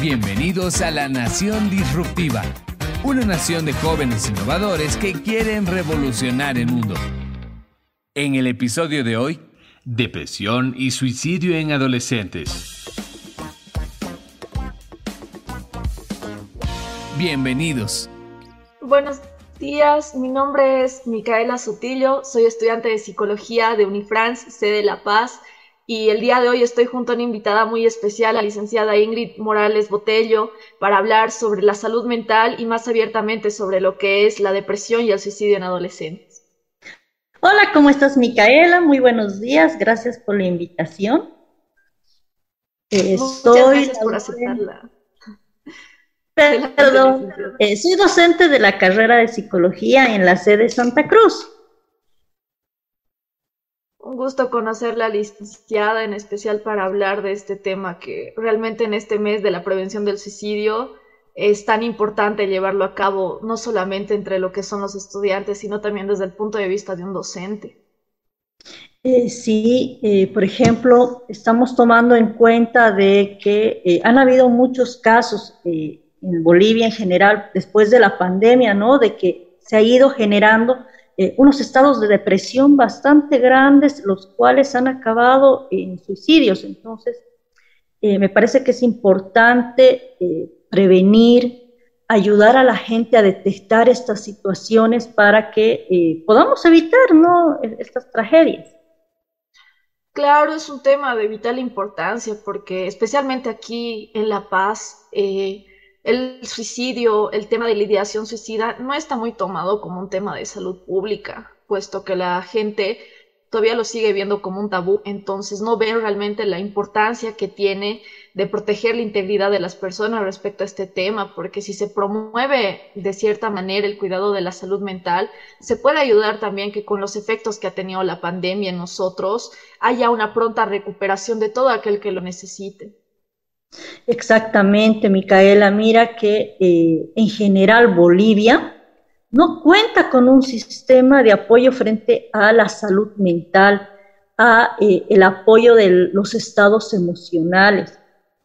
Bienvenidos a la Nación Disruptiva, una nación de jóvenes innovadores que quieren revolucionar el mundo. En el episodio de hoy, depresión y suicidio en adolescentes. Bienvenidos. Buenos días, mi nombre es Micaela Sotillo, soy estudiante de psicología de Unifrance, sede La Paz, y el día de hoy estoy junto a una invitada muy especial, la licenciada Ingrid Morales Botello, para hablar sobre la salud mental y más abiertamente sobre lo que es la depresión y el suicidio en adolescentes. Hola, ¿cómo estás, Micaela? Muy buenos días, gracias por la invitación. Muchas gracias por aceptarla. Perdón, eh, soy docente de la carrera de psicología en la sede Santa Cruz. Un gusto conocer la licenciada, en especial para hablar de este tema que realmente en este mes de la prevención del suicidio es tan importante llevarlo a cabo, no solamente entre lo que son los estudiantes, sino también desde el punto de vista de un docente. Eh, sí, eh, por ejemplo, estamos tomando en cuenta de que han habido muchos casos en Bolivia en general, después de la pandemia, ¿no? De que se ha ido generando eh, unos estados de depresión bastante grandes, los cuales han acabado en suicidios. Entonces, eh, me parece que es importante eh, prevenir, ayudar a la gente a detectar estas situaciones para que podamos evitar ¿no? E-, estas tragedias. Claro, es un tema de vital importancia porque especialmente aquí en La Paz, el suicidio, el tema de la ideación suicida, no está muy tomado como un tema de salud pública, puesto que la gente todavía lo sigue viendo como un tabú, entonces no ven realmente la importancia que tiene de proteger la integridad de las personas respecto a este tema, porque si se promueve de cierta manera el cuidado de la salud mental, se puede ayudar también que con los efectos que ha tenido la pandemia en nosotros haya una pronta recuperación de todo aquel que lo necesite. Exactamente, Micaela. Mira que eh, en general Bolivia no cuenta con un sistema de apoyo frente a la salud mental, a eh, el apoyo de los estados emocionales.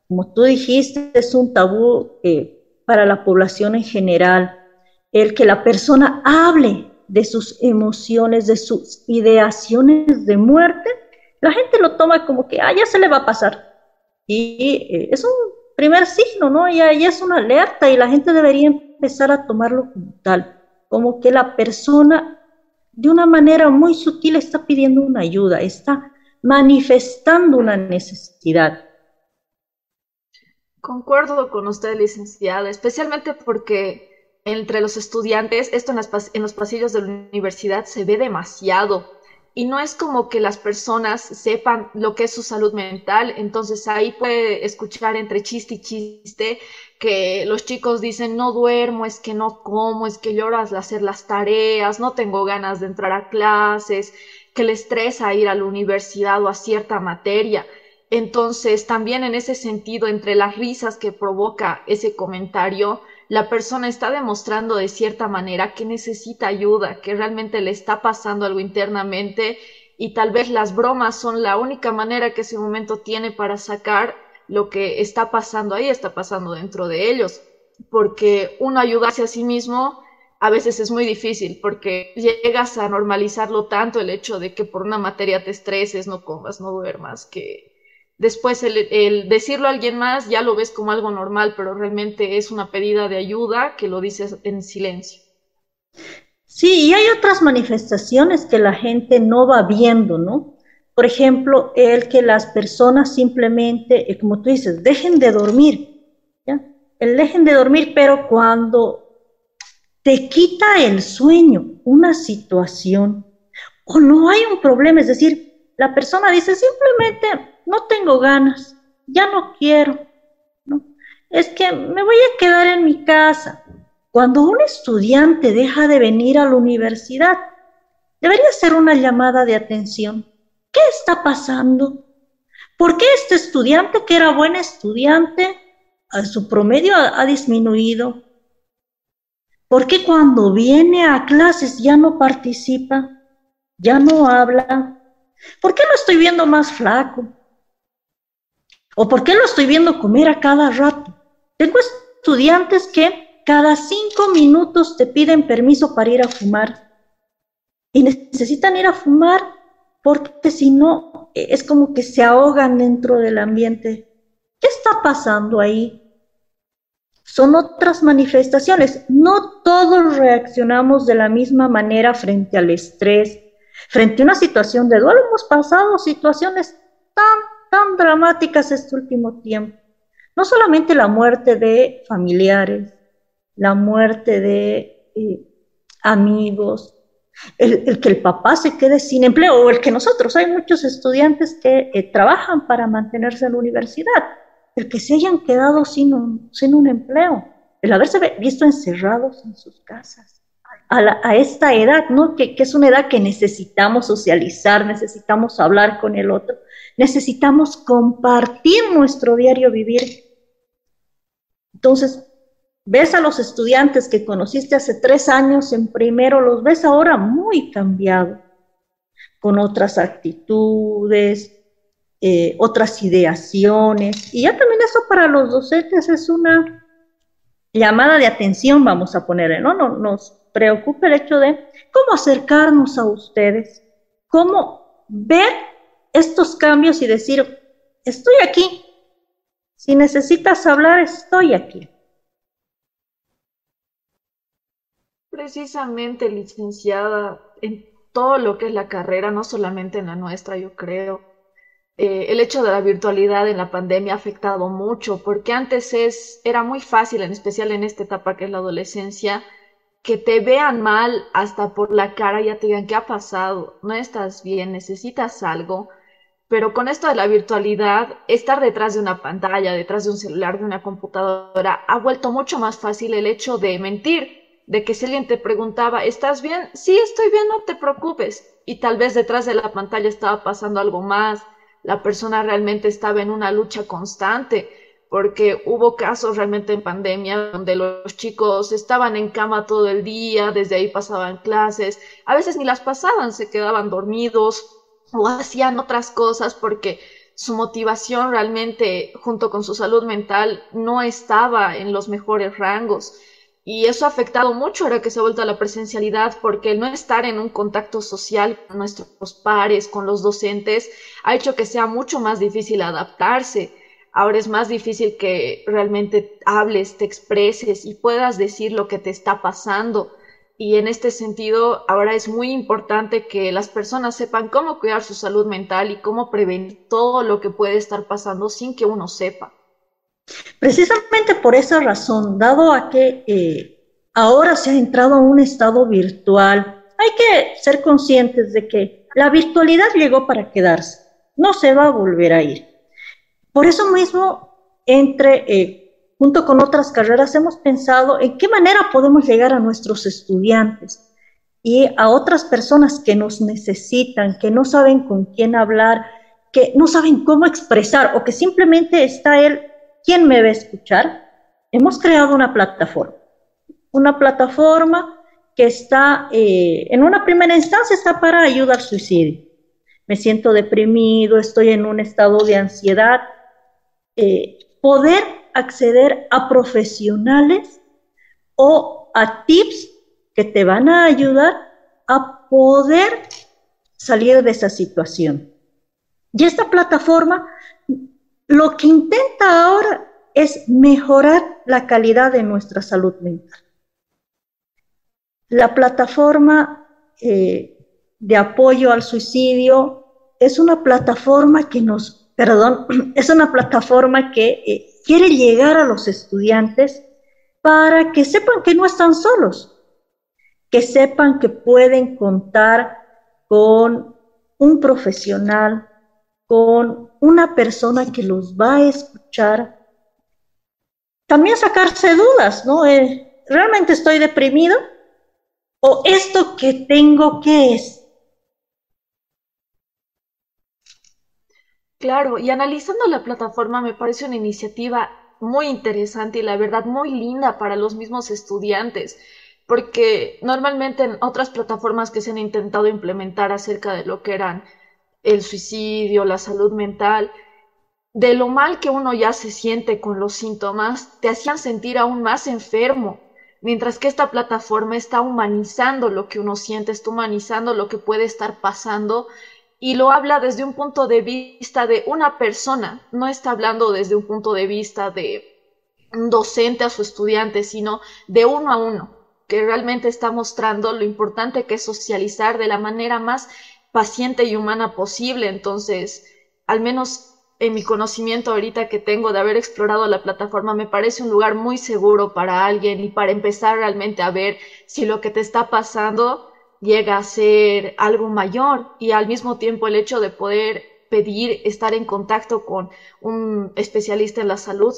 Como tú dijiste, es un tabú eh, para la población en general el que la persona hable de sus emociones, de sus ideaciones de muerte. La gente lo toma como que, ah, ya se le va a pasar y eh, es un primer signo, ¿no? Ya, ya es una alerta y la gente debería empezar a tomarlo como tal, como que la persona de una manera muy sutil está pidiendo una ayuda, está manifestando una necesidad. Concuerdo con usted, licenciada, especialmente porque entre los estudiantes, esto en, en los pasillos de la universidad se ve demasiado y no es como que las personas sepan lo que es su salud mental, entonces ahí puede escuchar entre chiste y chiste que los chicos dicen no duermo, es que no como, es que lloro al hacer las tareas, no tengo ganas de entrar a clases, que le estresa ir a la universidad o a cierta materia. Entonces, también en ese sentido, entre las risas que provoca ese comentario, la persona está demostrando de cierta manera que necesita ayuda, que realmente le está pasando algo internamente y tal vez las bromas son la única manera que ese momento tiene para sacar lo que está pasando ahí, está pasando dentro de ellos, porque uno ayudarse a sí mismo a veces es muy difícil porque llegas a normalizarlo tanto el hecho de que por una materia te estreses, no comas, no duermas, que Después el, decirlo a alguien más ya lo ves como algo normal, pero realmente es una pedida de ayuda que lo dices en silencio. Sí, y hay otras manifestaciones que la gente no va viendo, ¿no? Por ejemplo, el que las personas simplemente, eh, como tú dices, dejen de dormir, ¿ya? El dejen de dormir, pero cuando te quita el sueño una situación o no hay un problema, es decir, la persona dice simplemente no tengo ganas, ya no quiero. ¿no? Es que me voy a quedar en mi casa. Cuando un estudiante deja de venir a la universidad, debería ser una llamada de atención. ¿Qué está pasando? ¿Por qué este estudiante que era buen estudiante, a su promedio ha, disminuido? ¿Por qué cuando viene a clases ya no participa? ¿Ya no habla? ¿Por qué lo estoy viendo más flaco? ¿O por qué lo estoy viendo comer a cada rato? Tengo estudiantes que cada cinco minutos te piden permiso para ir a fumar y necesitan ir a fumar porque si no es como que se ahogan dentro del ambiente. ¿Qué está pasando ahí? Son otras manifestaciones. No todos reaccionamos de la misma manera frente al estrés, frente a una situación de duelo. Hemos pasado situaciones tan, tan dramáticas este último tiempo. No solamente la muerte de familiares, la muerte de eh, amigos, el, que el papá se quede sin empleo o el que nosotros, hay muchos estudiantes que eh, trabajan para mantenerse en la universidad, el que se hayan quedado sin un, sin un empleo, el haberse visto encerrados en sus casas. A, esta edad, ¿no? Que, es una edad que necesitamos socializar, necesitamos hablar con el otro, necesitamos compartir nuestro diario vivir. Entonces, Ves a los estudiantes que conociste hace tres años en primero, los ves ahora muy cambiados, con otras actitudes, eh, otras ideaciones. Y ya también eso para los docentes es una llamada de atención, vamos a ponerle, no nos preocupa el hecho de cómo acercarnos a ustedes, cómo ver estos cambios y decir, estoy aquí. Si necesitas hablar, estoy aquí. Precisamente, licenciada, en todo lo que es la carrera, no solamente en la nuestra, yo creo. Eh, el hecho de la virtualidad en la pandemia ha afectado mucho, porque antes es, era muy fácil, en especial en esta etapa que es la adolescencia, que te vean mal hasta por la cara ya te digan qué ha pasado, no estás bien, necesitas algo. Pero con esto de la virtualidad, estar detrás de una pantalla, detrás de un celular, de una computadora, ha vuelto mucho más fácil el hecho de mentir de que si alguien te preguntaba, ¿estás bien? Sí, estoy bien, no te preocupes. Y tal vez detrás de la pantalla estaba pasando algo más, la persona realmente estaba en una lucha constante, porque hubo casos realmente en pandemia donde los chicos estaban en cama todo el día, desde ahí pasaban clases, a veces ni las pasaban, se quedaban dormidos o hacían otras cosas porque su motivación realmente junto con su salud mental no estaba en los mejores rangos. Y eso ha afectado mucho ahora que se ha vuelto a la presencialidad, porque el no estar en un contacto social con nuestros pares, con los docentes, ha hecho que sea mucho más difícil adaptarse. Ahora es más difícil que realmente hables, te expreses y puedas decir lo que te está pasando. Y en este sentido, ahora es muy importante que las personas sepan cómo cuidar su salud mental y cómo prevenir todo lo que puede estar pasando sin que uno sepa. Precisamente por esa razón, dado a que eh, ahora se ha entrado a un estado virtual, hay que ser conscientes de que la virtualidad llegó para quedarse, no se va a volver a ir. Por eso mismo, entre, eh, junto con otras carreras, hemos pensado en qué manera podemos llegar a nuestros estudiantes y a otras personas que nos necesitan, que no saben con quién hablar, que no saben cómo expresar o que simplemente está él ¿Quién me va a escuchar? Hemos creado una plataforma, una plataforma que está, eh, en una primera instancia, está para ayudar al suicidio. Me siento deprimido, estoy en un estado de ansiedad. Eh, poder acceder a profesionales o a tips que te van a ayudar a poder salir de esa situación. Y esta plataforma lo que intenta ahora es mejorar la calidad de nuestra salud mental. La plataforma eh, de apoyo al suicidio es una plataforma que nos, perdón, es una plataforma que eh, quiere llegar a los estudiantes para que sepan que no están solos, que sepan que pueden contar con un profesional, con una persona que los va a escuchar. También sacarse dudas, ¿no? Eh, ¿Realmente estoy deprimido? ¿O esto que tengo qué es? Claro, y analizando la plataforma me parece una iniciativa muy interesante y la verdad muy linda para los mismos estudiantes, porque normalmente en otras plataformas que se han intentado implementar acerca de lo que eran el suicidio, la salud mental, de lo mal que uno ya se siente con los síntomas, te hacían sentir aún más enfermo, mientras que esta plataforma está humanizando lo que uno siente, está humanizando lo que puede estar pasando y lo habla desde un punto de vista de una persona, no está hablando desde un punto de vista de un docente a su estudiante, sino de uno a uno, que realmente está mostrando lo importante que es socializar de la manera más paciente y humana posible. Entonces, al menos en mi conocimiento ahorita que tengo de haber explorado la plataforma, me parece un lugar muy seguro para alguien y para empezar realmente a ver si lo que te está pasando llega a ser algo mayor y al mismo tiempo el hecho de poder pedir estar en contacto con un especialista en la salud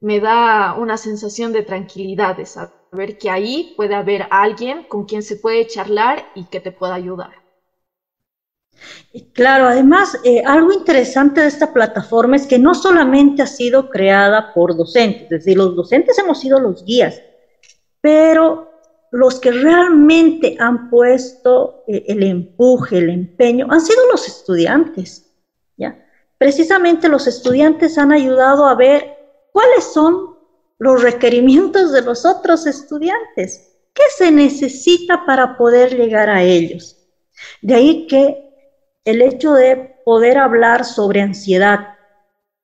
me da una sensación de tranquilidad, de saber que ahí puede haber alguien con quien se puede charlar y que te pueda ayudar. Claro, además, eh, algo interesante de esta plataforma es que no solamente ha sido creada por docentes, es decir, los docentes hemos sido los guías, pero los que realmente han puesto eh, el empuje, el empeño, han sido los estudiantes, ¿ya? Precisamente los estudiantes han ayudado a ver cuáles son los requerimientos de los otros estudiantes, qué se necesita para poder llegar a ellos. De ahí que el hecho de poder hablar sobre ansiedad.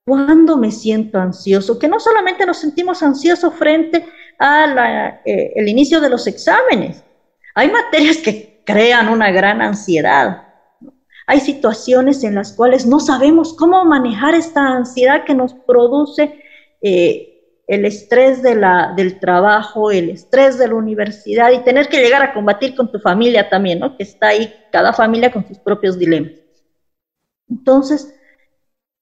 ¿Cuándo me siento ansioso? Que no solamente nos sentimos ansiosos frente eh, inicio de los exámenes. Hay materias que crean una gran ansiedad. Hay situaciones en las cuales no sabemos cómo manejar esta ansiedad que nos produce eh, el estrés de la, del trabajo, el estrés de la universidad y tener que llegar a combatir con tu familia también, ¿no? Que está ahí cada familia con sus propios dilemas. Entonces,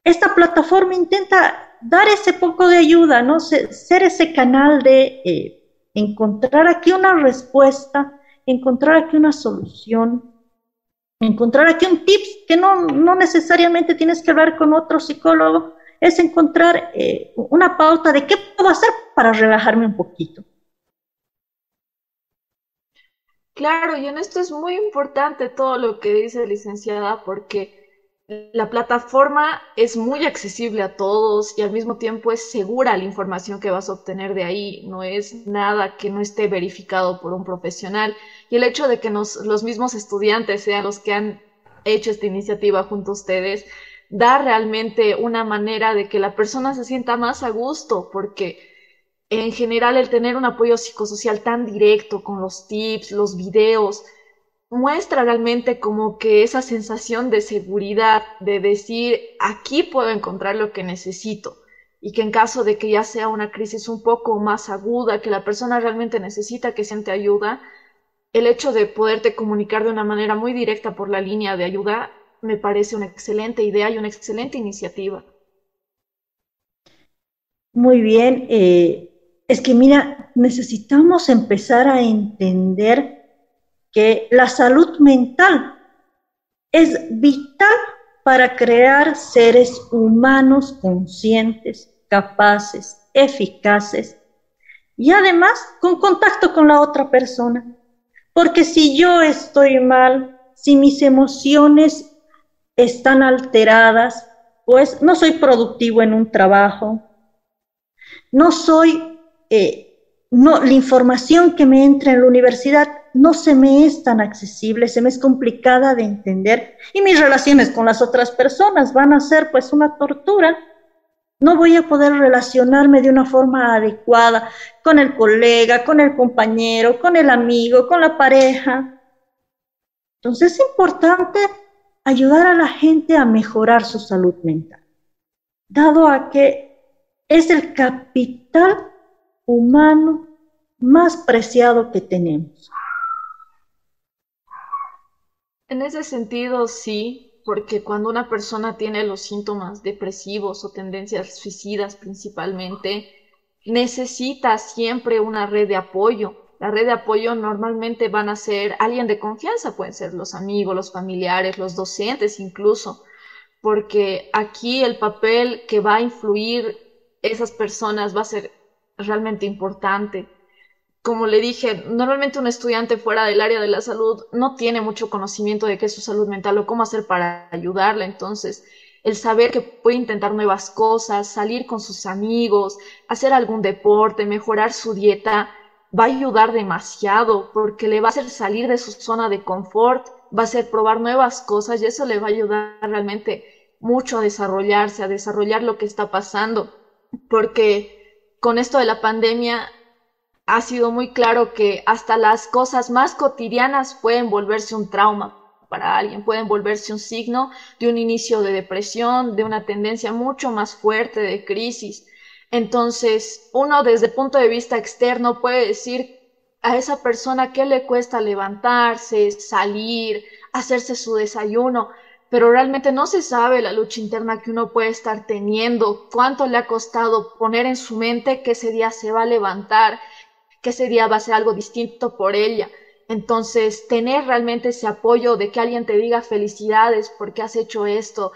esta plataforma intenta dar ese poco de ayuda, ¿no? Ser ese canal de eh, encontrar aquí una respuesta, encontrar aquí una solución, encontrar aquí un tips que no, necesariamente tienes que hablar con otro psicólogo, es encontrar eh, una pauta de qué puedo hacer para relajarme un poquito. Claro, y en esto es muy importante todo lo que dice licenciada, porque la plataforma es muy accesible a todos y al mismo tiempo es segura la información que vas a obtener de ahí. No es nada que no esté verificado por un profesional. Y el hecho de que los mismos estudiantes sean los que han hecho esta iniciativa junto a ustedes, da realmente una manera de que la persona se sienta más a gusto, porque en general el tener un apoyo psicosocial tan directo con los tips, los videos, muestra realmente como que esa sensación de seguridad, de decir, aquí puedo encontrar lo que necesito y que en caso de que ya sea una crisis un poco más aguda, que la persona realmente necesita que siente ayuda, el hecho de poderte comunicar de una manera muy directa por la línea de ayuda me parece una excelente idea y una excelente iniciativa. Muy bien, eh, es que mira, necesitamos empezar a entender que la salud mental es vital para crear seres humanos conscientes, capaces, eficaces y además con contacto con la otra persona. Porque si yo estoy mal, si mis emociones están alteradas, pues no soy productivo en un trabajo, no soy, eh, no, la información que me entra en la universidad no se me es tan accesible, se me es complicada de entender y mis relaciones con las otras personas van a ser pues una tortura. No voy a poder relacionarme de una forma adecuada con el colega, con el compañero, con el amigo, con la pareja. Entonces es importante ayudar a la gente a mejorar su salud mental, dado a que es el capital humano más preciado que tenemos. En ese sentido, sí, porque cuando una persona tiene los síntomas depresivos o tendencias suicidas principalmente, necesita siempre una red de apoyo. La red de apoyo normalmente van a ser alguien de confianza, pueden ser los amigos, los familiares, los docentes incluso, porque aquí el papel que va a influir esas personas va a ser realmente importante como le dije, normalmente un estudiante fuera del área de la salud no tiene mucho conocimiento de qué es su salud mental o cómo hacer para ayudarla. Entonces, el saber que puede intentar nuevas cosas, salir con sus amigos, hacer algún deporte, mejorar su dieta, va a ayudar demasiado porque le va a hacer salir de su zona de confort, va a hacer probar nuevas cosas y eso le va a ayudar realmente mucho a desarrollarse, a desarrollar lo que está pasando, porque con esto de la pandemia ha sido muy claro que hasta las cosas más cotidianas pueden volverse un trauma para alguien, pueden volverse un signo de un inicio de depresión, de una tendencia mucho más fuerte de crisis. Entonces, uno desde el punto de vista externo puede decir a esa persona qué le cuesta levantarse, salir, hacerse su desayuno, pero realmente no se sabe la lucha interna que uno puede estar teniendo, cuánto le ha costado poner en su mente que ese día se va a levantar, que ese día va a ser algo distinto por ella. Entonces, tener realmente ese apoyo de que alguien te diga felicidades porque has hecho esto,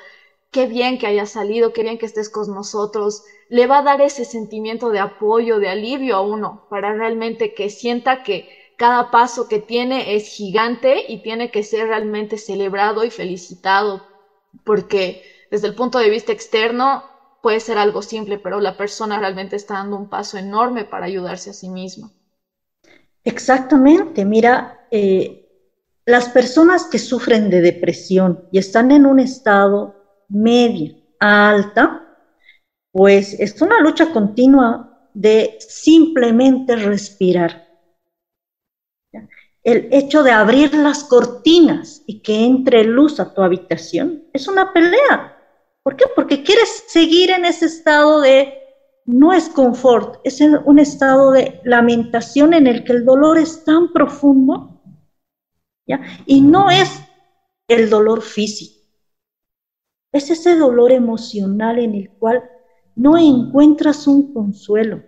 qué bien que hayas salido, qué bien que estés con nosotros, le va a dar ese sentimiento de apoyo, de alivio a uno, para realmente que sienta que cada paso que tiene es gigante y tiene que ser realmente celebrado y felicitado, porque desde el punto de vista externo puede ser algo simple, pero la persona realmente está dando un paso enorme para ayudarse a sí misma. Exactamente, mira, eh, las personas que sufren de depresión y están en un estado medio alta, pues es una lucha continua de simplemente respirar. El hecho de abrir las cortinas y que entre luz a tu habitación es una pelea. ¿Por qué? Porque quieres seguir en ese estado de, no es confort, es un estado de lamentación en el que el dolor es tan profundo, ¿ya? Y no es el dolor físico, es ese dolor emocional en el cual no encuentras un consuelo.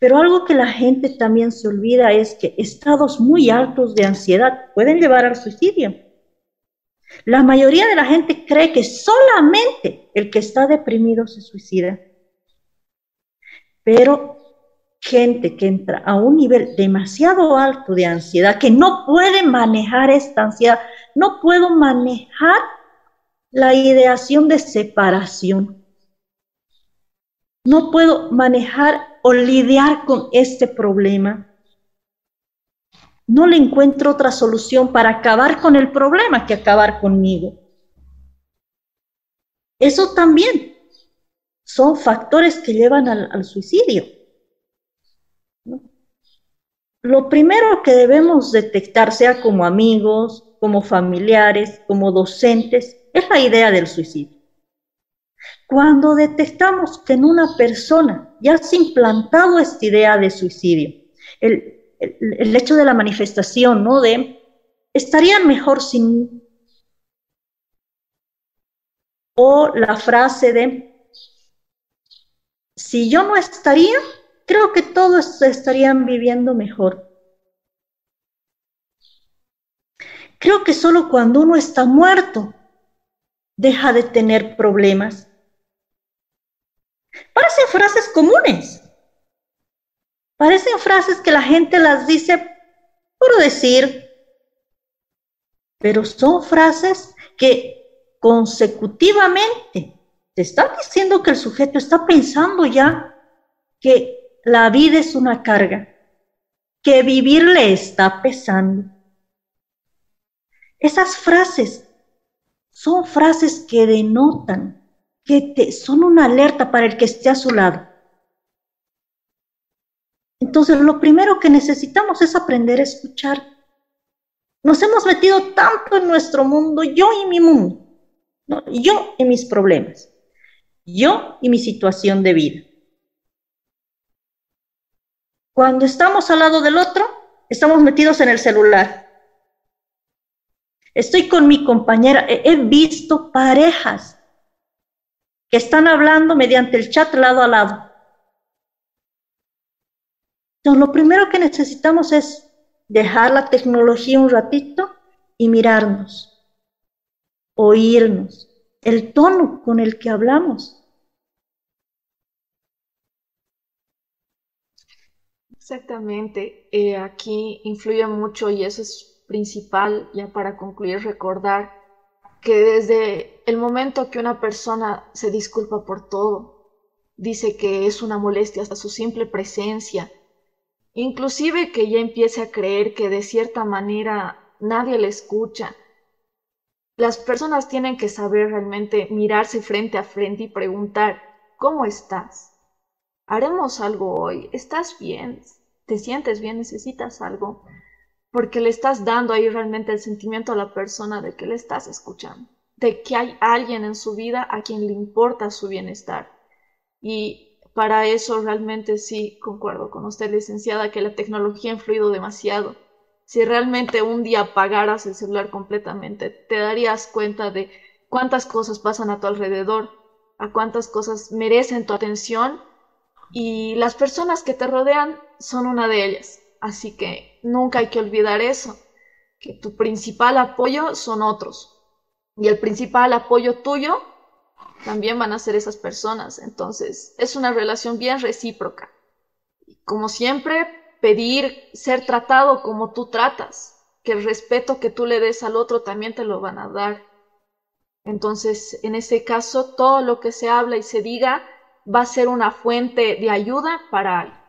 Pero algo que la gente también se olvida es que estados muy altos de ansiedad pueden llevar al suicidio. La mayoría de la gente cree que solamente el que está deprimido se suicida. Pero gente que entra a un nivel demasiado alto de ansiedad, que no puede manejar esta ansiedad, no puedo manejar la ideación de separación. No puedo manejar o lidiar con este problema no le encuentro otra solución para acabar con el problema que acabar conmigo. Eso también son factores que llevan al, suicidio. Lo primero que debemos detectar, sea como amigos, como familiares, como docentes, es la idea del suicidio. Cuando detectamos que en una persona ya se ha implantado esta idea de suicidio, el, el, hecho de la manifestación, ¿no? De, estarían mejor sin... O la frase de, si yo no estaría, creo que todos estarían viviendo mejor. Creo que solo cuando uno está muerto deja de tener problemas. Parecen frases comunes, Parecen frases que la gente las dice por decir, pero son frases que consecutivamente te están diciendo que el sujeto está pensando ya que la vida es una carga, que vivir le está pesando. Esas frases son frases que denotan, que te, son una alerta para el que esté a su lado. Entonces, lo primero que necesitamos es aprender a escuchar. Nos hemos metido tanto en nuestro mundo, yo y mi mundo, yo y mis problemas, yo y mi situación de vida. Cuando estamos al lado del otro, estamos metidos en el celular. Estoy con mi compañera, he visto parejas que están hablando mediante el chat lado a lado entonces, lo primero que necesitamos es dejar la tecnología un ratito y mirarnos, oírnos, el tono con el que hablamos. Exactamente, eh, aquí influye mucho y eso es principal ya para concluir recordar que desde el momento que una persona se disculpa por todo, dice que es una molestia hasta su simple presencia, inclusive que ya empiece a creer que de cierta manera nadie le escucha. Las personas tienen que saber realmente mirarse frente a frente y preguntar, ¿cómo estás? ¿Haremos algo hoy? ¿Estás bien? ¿Te sientes bien? ¿Necesitas algo? Porque le estás dando ahí realmente el sentimiento a la persona de que le estás escuchando, de que hay alguien en su vida a quien le importa su bienestar. Y para eso realmente sí concuerdo con usted, licenciada, que la tecnología ha influido demasiado. Si realmente un día apagaras el celular completamente, te darías cuenta de cuántas cosas pasan a tu alrededor, a cuántas cosas merecen tu atención y las personas que te rodean son una de ellas. Así que nunca hay que olvidar eso, que tu principal apoyo son otros. Y el principal apoyo tuyo también van a ser esas personas. Entonces, es una relación bien recíproca. Como siempre, pedir ser tratado como tú tratas, que el respeto que tú le des al otro también te lo van a dar. Entonces, en ese caso, todo lo que se habla y se diga va a ser una fuente de ayuda para alguien.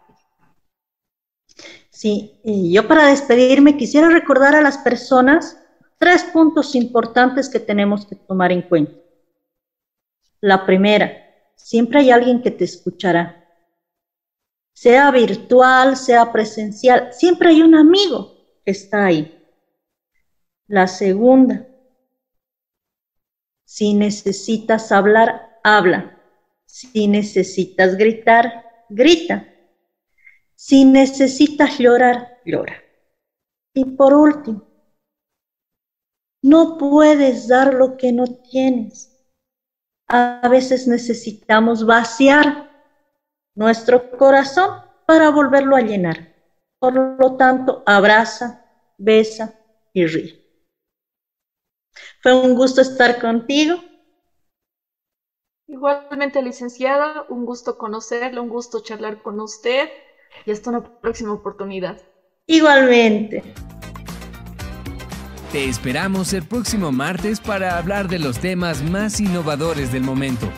Sí, yo para despedirme quisiera recordar a las personas tres puntos importantes que tenemos que tomar en cuenta. La primera, siempre hay alguien que te escuchará. Sea virtual, sea presencial, siempre hay un amigo que está ahí. La segunda, si necesitas hablar, habla. Si necesitas gritar, grita. Si necesitas llorar, llora. Y por último, no puedes dar lo que no tienes. A veces necesitamos vaciar nuestro corazón para volverlo a llenar. Por lo tanto, abraza, besa y ríe. Fue un gusto estar contigo. Igualmente, licenciada, un gusto conocerla, un gusto charlar con usted y hasta una próxima oportunidad. Igualmente. Te esperamos el próximo martes para hablar de los temas más innovadores del momento.